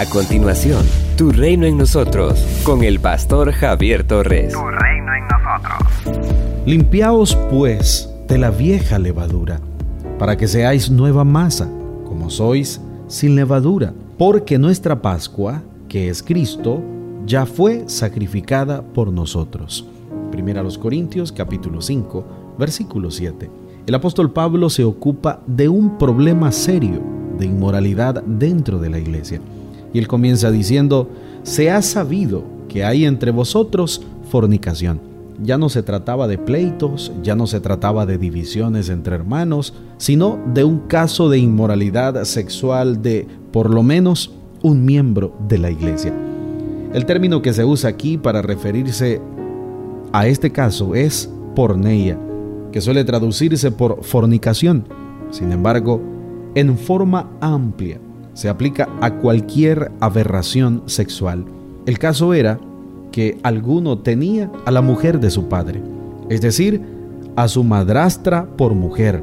A continuación, Tu Reino en Nosotros, con el pastor Javier Torres. Tu reino en nosotros. Limpiaos pues de la vieja levadura, para que seáis nueva masa, como sois, sin levadura, porque nuestra Pascua, que es Cristo, ya fue sacrificada por nosotros. Primera a los Corintios capítulo 5, versículo 7. El apóstol Pablo se ocupa de un problema serio de inmoralidad dentro de la iglesia. Y él comienza diciendo, se ha sabido que hay entre vosotros fornicación. Ya no se trataba de pleitos, ya no se trataba de divisiones entre hermanos, sino de un caso de inmoralidad sexual de, por lo menos, un miembro de la iglesia. El término que se usa aquí para referirse a este caso es porneia, que suele traducirse por fornicación. Sin embargo, en forma amplia se aplica a cualquier aberración sexual. El caso era que alguno tenía a la mujer de su padre, es decir, a su madrastra por mujer.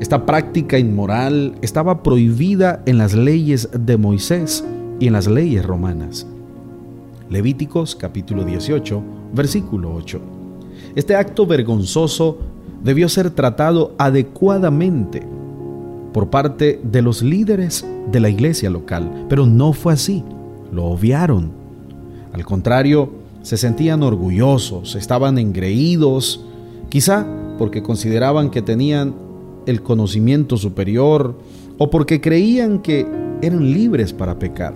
Esta práctica inmoral estaba prohibida en las leyes de Moisés y en las leyes romanas. Levíticos capítulo 18, versículo 8. Este acto vergonzoso debió ser tratado adecuadamente por parte de los líderes de la iglesia local, pero no fue así, lo obviaron. Al contrario, se sentían orgullosos, estaban engreídos, quizá porque consideraban que tenían el conocimiento superior o porque creían que eran libres para pecar.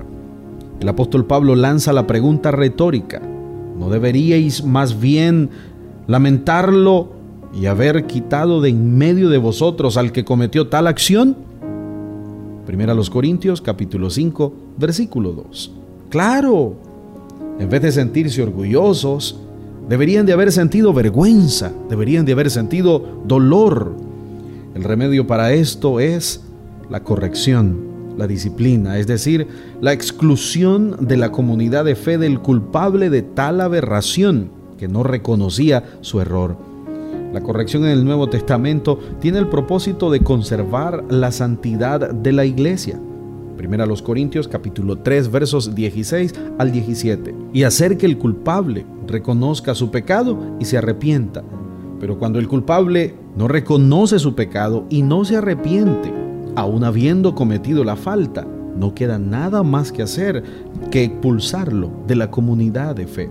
El apóstol Pablo lanza la pregunta retórica, ¿no deberíais más bien lamentarlo y haber quitado de en medio de vosotros al que cometió tal acción? Primera los Corintios capítulo 5 versículo 2. Claro, en vez de sentirse orgullosos, deberían de haber sentido vergüenza, deberían de haber sentido dolor. El remedio para esto es la corrección, la disciplina, es decir, la exclusión de la comunidad de fe del culpable de tal aberración que no reconocía su error. La corrección en el Nuevo Testamento tiene el propósito de conservar la santidad de la iglesia. Primera a los Corintios capítulo 3 versos 16 al 17. Y hacer que el culpable reconozca su pecado y se arrepienta. Pero cuando el culpable no reconoce su pecado y no se arrepiente, aun habiendo cometido la falta, no queda nada más que hacer que expulsarlo de la comunidad de fe.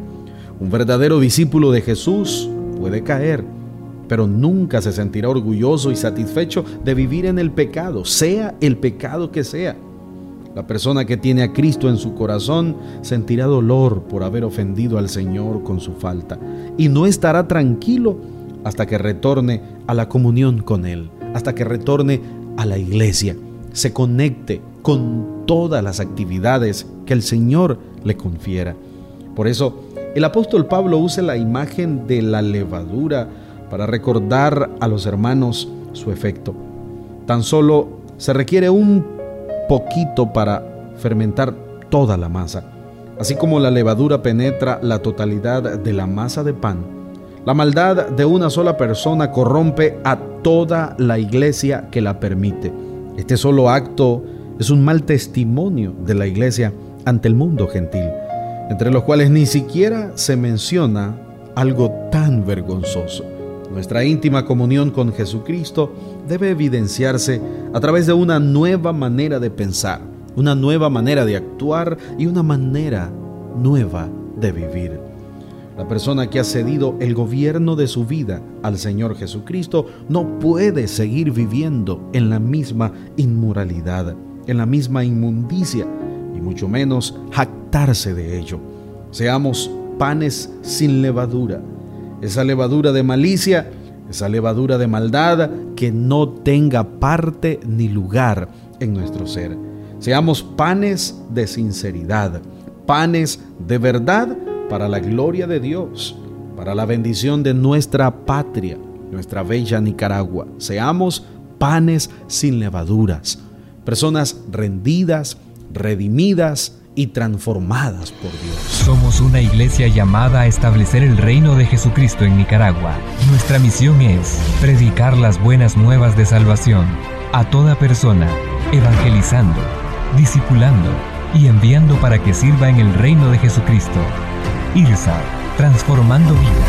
Un verdadero discípulo de Jesús puede caer, pero nunca se sentirá orgulloso y satisfecho de vivir en el pecado, sea el pecado que sea. La persona que tiene a Cristo en su corazón sentirá dolor por haber ofendido al Señor con su falta y no estará tranquilo hasta que retorne a la comunión con Él, hasta que retorne a la iglesia, se conecte con todas las actividades que el Señor le confiera. Por eso, el apóstol Pablo usa la imagen de la levadura para recordar a los hermanos su efecto. Tan solo se requiere un poquito para fermentar toda la masa. Así como la levadura penetra la totalidad de la masa de pan, la maldad de una sola persona corrompe a toda la iglesia que la permite. Este solo acto es un mal testimonio de la iglesia ante el mundo gentil, entre los cuales ni siquiera se menciona algo tan vergonzoso. Nuestra íntima comunión con Jesucristo debe evidenciarse a través de una nueva manera de pensar, una nueva manera de actuar y una manera nueva de vivir. La persona que ha cedido el gobierno de su vida al Señor Jesucristo no puede seguir viviendo en la misma inmoralidad, en la misma inmundicia, y mucho menos jactarse de ello. Seamos panes sin levadura, esa levadura de malicia, esa levadura de maldad que no tenga parte ni lugar en nuestro ser. Seamos panes de sinceridad, panes de verdad para la gloria de Dios, para la bendición de nuestra patria, nuestra bella Nicaragua. Seamos panes sin levaduras, personas rendidas, redimidas, y transformadas por Dios. Somos una iglesia llamada a establecer el reino de Jesucristo en Nicaragua. Nuestra misión es predicar las buenas nuevas de salvación a toda persona, evangelizando, discipulando y enviando para que sirva en el reino de Jesucristo. IRSA, transformando vidas.